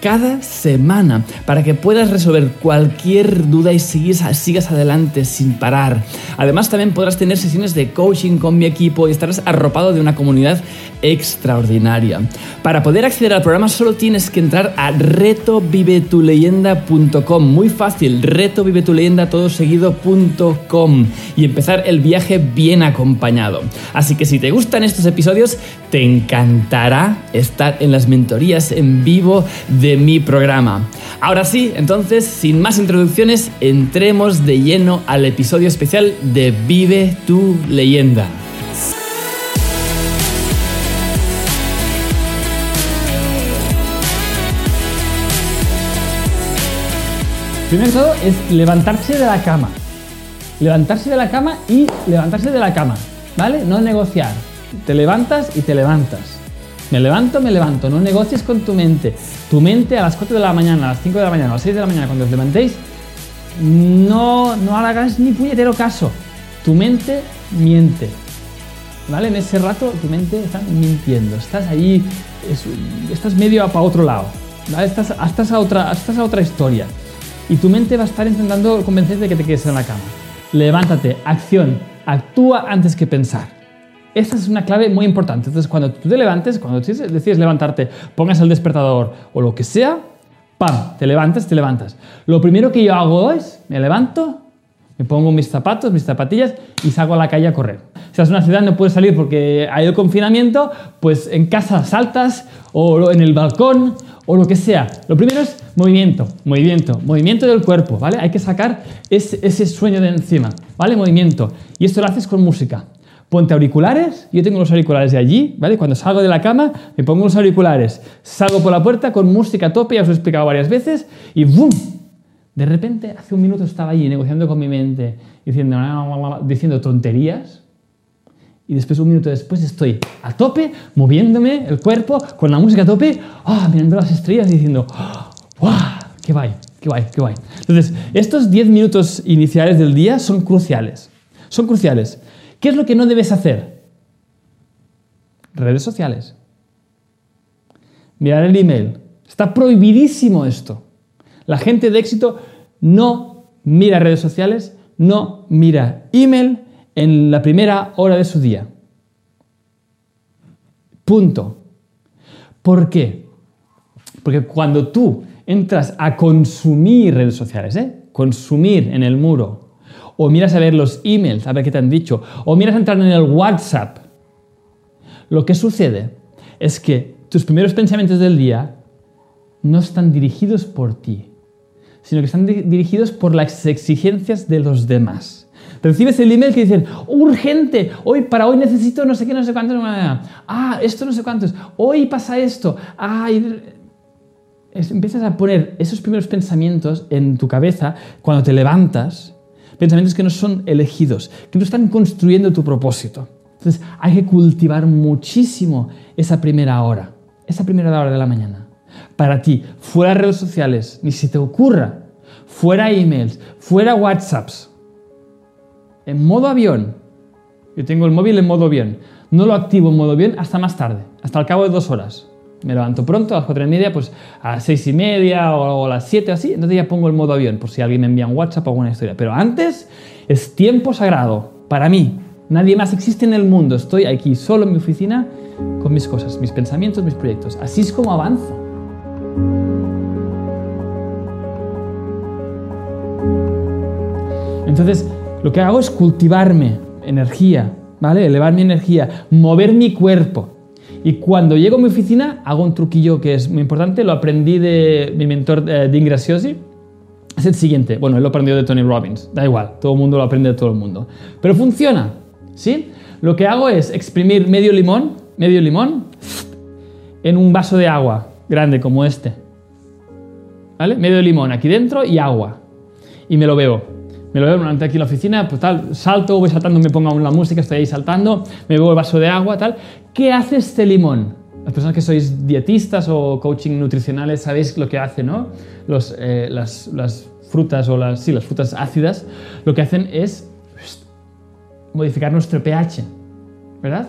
cada semana para que puedas resolver cualquier duda y sigas, adelante sin parar. Además también podrás tener sesiones de coaching con mi equipo y estarás arropado de una comunidad extraordinaria. Para poder acceder al programa solo tienes que entrar a retovivetuleyenda.com. Muy fácil, retovivetuleyenda todo seguido.com y empezar el viaje bien acompañado. Así que si te gustan estos episodios, te encantará estar en las mentorías en vivo de mi programa. Ahora sí, entonces, sin más introducciones, entremos de lleno al episodio especial de Vive tu leyenda. Primero de todo es levantarse de la cama. Levantarse de la cama y levantarse de la cama. ¿Vale? No negociar. Te levantas y te levantas. Me levanto, me levanto. No negocies con tu mente. Tu mente a las 4 de la mañana, a las 5 de la mañana, a las 6 de la mañana, cuando os levantéis, no, no hagas ni puñetero caso. Tu mente miente. ¿Vale? En ese rato tu mente está mintiendo. Estás ahí, estás medio para otro lado. ¿vale? Estás, a otra, estás a otra historia y tu mente va a estar intentando convencerte de que te quedes en la cama. Levántate, acción, actúa antes que pensar. Esta es una clave muy importante. Entonces, cuando tú te levantes, cuando decides levantarte, pongas el despertador o lo que sea, ¡pam! Te levantas, te levantas. Lo primero que yo hago es, me levanto, me pongo mis zapatos, mis zapatillas y salgo a la calle a correr. Si es una ciudad no puedes salir porque hay el confinamiento, pues en casa saltas o en el balcón o lo que sea. Lo primero es movimiento, movimiento, movimiento del cuerpo, ¿vale? Hay que sacar ese, ese sueño de encima, ¿vale? Movimiento. Y esto lo haces con música. Ponte auriculares, yo tengo los auriculares de allí, ¿vale? Cuando salgo de la cama me pongo los auriculares, salgo por la puerta con música a tope, ya os he explicado varias veces, y ¡boom! De repente, hace un minuto estaba allí negociando con mi mente, diciendo, diciendo tonterías, y después, un minuto después, estoy a tope, moviéndome el cuerpo, con la música a tope, ah, mirando las estrellas y diciendo, ¡wow! ¡Qué guay! ¡Qué guay! ¡Qué guay! Entonces, estos 10 minutos iniciales del día son cruciales. Son cruciales. ¿Qué es lo que no debes hacer? Redes sociales. Mirar el email. Está prohibidísimo esto. La gente de éxito no mira redes sociales, no mira email, en la primera hora de su día. Punto. ¿Por qué? Porque cuando tú entras a consumir redes sociales, ¿eh? consumir en el muro, o miras a ver los emails, a ver qué te han dicho, o miras a entrar en el WhatsApp, lo que sucede es que tus primeros pensamientos del día no están dirigidos por ti, sino que están dirigidos por las exigencias de los demás. Recibes el email que dicen, urgente, hoy para hoy necesito no sé qué, no sé cuánto. Ah, esto no sé cuántos. Hoy pasa esto. Ah, empiezas a poner esos primeros pensamientos en tu cabeza cuando te levantas, pensamientos que no son elegidos, que no están construyendo tu propósito. Entonces hay que cultivar muchísimo esa primera hora, esa primera hora de la mañana. Para ti, fuera redes sociales, ni si te ocurra, fuera emails, fuera WhatsApps, en modo avión. Yo tengo el móvil en modo avión. No lo activo en modo avión hasta más tarde, hasta el cabo de dos horas. Me levanto pronto, a las cuatro y media, pues a las seis y media o a las siete así, entonces ya pongo el modo avión por si alguien me envía un WhatsApp o alguna historia. Pero antes es tiempo sagrado para mí. Nadie más existe en el mundo. Estoy aquí solo en mi oficina con mis cosas, mis pensamientos, mis proyectos. Así es como avanzo. Entonces, lo que hago es cultivarme energía, ¿vale? Elevar mi energía, mover mi cuerpo. Y cuando llego a mi oficina, hago un truquillo que es muy importante, lo aprendí de mi mentor eh, Dean Graciosi. Es el siguiente, bueno, él lo aprendió de Tony Robbins, da igual, todo el mundo lo aprende de todo el mundo. Pero funciona, ¿sí? Lo que hago es exprimir medio limón, medio limón, en un vaso de agua grande como este. ¿Vale? Medio limón aquí dentro y agua. Y me lo bebo me lo veo durante aquí en la oficina, pues tal, salto, voy saltando, me pongo la música, estoy ahí saltando, me bebo el vaso de agua, tal. ¿Qué hace este limón? Las personas que sois dietistas o coaching nutricionales sabéis lo que hace, ¿no? Los, eh, las, las, frutas o las, sí, las frutas ácidas lo que hacen es modificar nuestro pH, ¿verdad?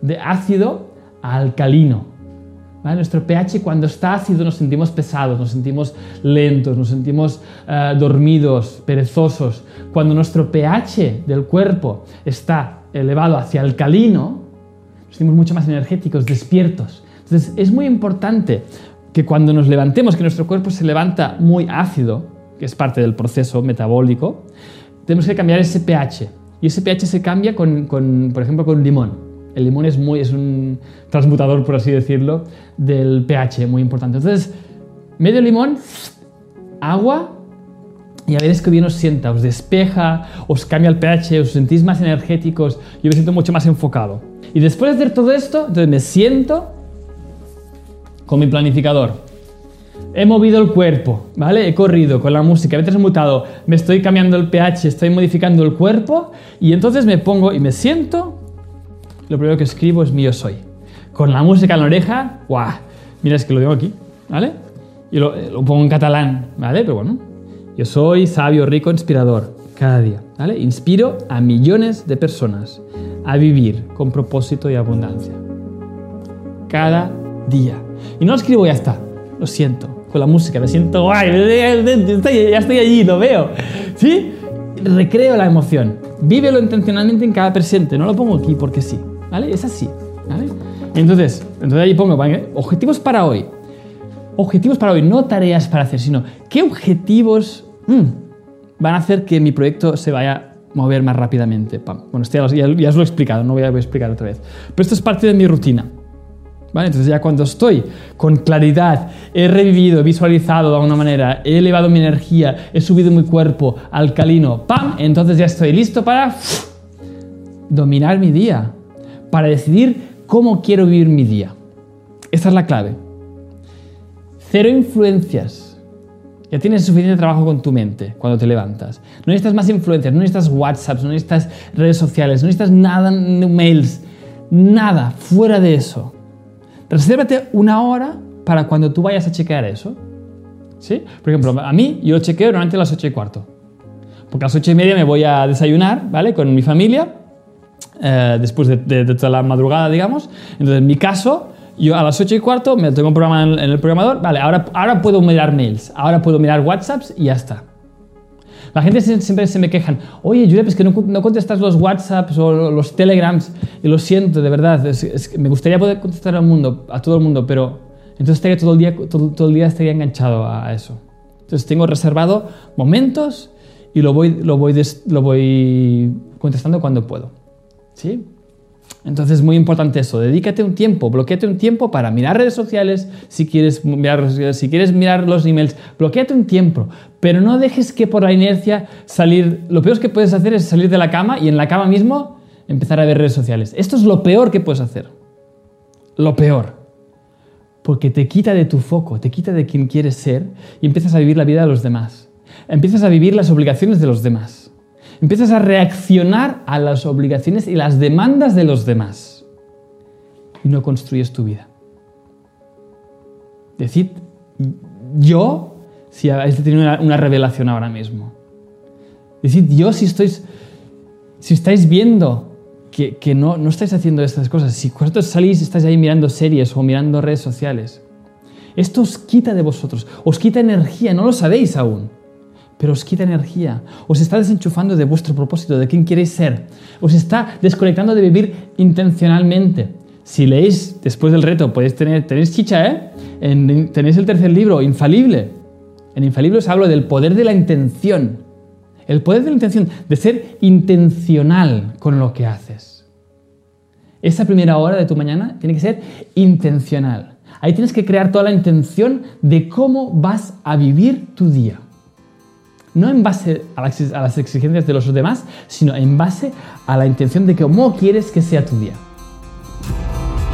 De ácido a alcalino. Nuestro pH cuando está ácido nos sentimos pesados, nos sentimos lentos, nos sentimos eh, dormidos, perezosos. Cuando nuestro pH del cuerpo está elevado hacia alcalino, nos sentimos mucho más energéticos, despiertos. Entonces es muy importante que cuando nos levantemos, que nuestro cuerpo se levanta muy ácido, que es parte del proceso metabólico, tenemos que cambiar ese pH. Y ese pH se cambia con, con por ejemplo, con limón. El limón es, muy, es un transmutador, por así decirlo, del pH, muy importante. Entonces, medio limón, agua, y a veréis que bien os sienta, os despeja, os cambia el pH, os sentís más energéticos, yo me siento mucho más enfocado. Y después de hacer todo esto, entonces me siento con mi planificador. He movido el cuerpo, ¿vale? He corrido con la música, he transmutado, me estoy cambiando el pH, estoy modificando el cuerpo y entonces me pongo y me siento lo primero que escribo es mío soy. Con la música en la oreja, ¡guau! Mira, es que lo digo aquí, ¿vale? Y lo, pongo en catalán, ¿vale? Pero bueno, yo soy sabio, rico, inspirador, cada día, ¿vale? Inspiro a millones de personas a vivir con propósito y abundancia. Cada día. Y no lo escribo ya está, lo siento, con la música, me siento guay, ya estoy allí, lo veo, ¿sí? Recreo la emoción, vívelo intencionalmente en cada presente, no lo pongo aquí porque sí. ¿Vale? Es así, ¿vale? Entonces, entonces ahí pongo objetivos para hoy. Objetivos para hoy, no tareas para hacer, sino qué objetivos mm, van a hacer que mi proyecto se vaya a mover más rápidamente. Bueno, esto ya, ya, os lo he explicado, no voy a, explicar otra vez. Pero esto es parte de mi rutina. ¿Vale? Entonces ya cuando estoy con claridad, he revivido, he visualizado de alguna manera, he elevado mi energía, he subido mi cuerpo alcalino, ¡pam! Entonces ya estoy listo para dominar mi día, para decidir cómo quiero vivir mi día. Esa es la clave. Cero influencias. Ya tienes suficiente trabajo con tu mente cuando te levantas. No necesitas más influencias, no necesitas WhatsApp, no necesitas redes sociales, no necesitas nada, mails, nada fuera de eso. Resérvate una hora para cuando tú vayas a chequear eso. ¿Sí? Por ejemplo, a mí yo chequeo normalmente a las 8 y cuarto. Porque a las 8 y media me voy a desayunar, ¿vale? Con mi familia eh, después de, toda la madrugada, digamos. Entonces, en mi caso, yo a las 8 y cuarto me tengo un programa en, el programador, vale, ahora, ahora puedo mirar mails, ahora puedo mirar WhatsApps y ya está. La gente siempre se me quejan, oye, Julia, es que no, no, contestas los WhatsApps o los Telegrams, y lo siento, de verdad, es, me gustaría poder contestar al mundo, a todo el mundo, pero entonces estaría todo el día, todo, el día estaría enganchado a eso. Entonces tengo reservado momentos y lo voy, lo voy, lo voy contestando cuando puedo. ¿Sí? Entonces es muy importante eso, dedícate un tiempo, bloqueate un tiempo para mirar redes sociales, si quieres mirar, si quieres mirar los emails, bloqueate un tiempo, pero no dejes que por la inercia salir, lo peor que puedes hacer es salir de la cama y en la cama mismo empezar a ver redes sociales. Esto es lo peor que puedes hacer, lo peor, porque te quita de tu foco, te quita de quien quieres ser y empiezas a vivir la vida de los demás, empiezas a vivir las obligaciones de los demás. Empiezas a reaccionar a las obligaciones y las demandas de los demás. Y no construyes tu vida. Decid, yo, si habéis tenido una, revelación ahora mismo. Decid, yo si, estáis, si estáis viendo que, que, no, no estáis haciendo estas cosas, si vosotros salís y estáis ahí mirando series o mirando redes sociales, esto os quita de vosotros, os quita energía, no lo sabéis aún, pero os quita energía, os está desenchufando de vuestro propósito, de quién queréis ser, os está desconectando de vivir intencionalmente. Si leéis después del reto, podéis tener, tenéis chicha, ¿eh? En, tenéis el tercer libro, Infalible. En Infalible os hablo del poder de la intención. El poder de la intención, de ser intencional con lo que haces. Esa primera hora de tu mañana tiene que ser intencional. Ahí tienes que crear toda la intención de cómo vas a vivir tu día. No en base a las exigencias de los demás, sino en base a la intención de cómo quieres que sea tu día.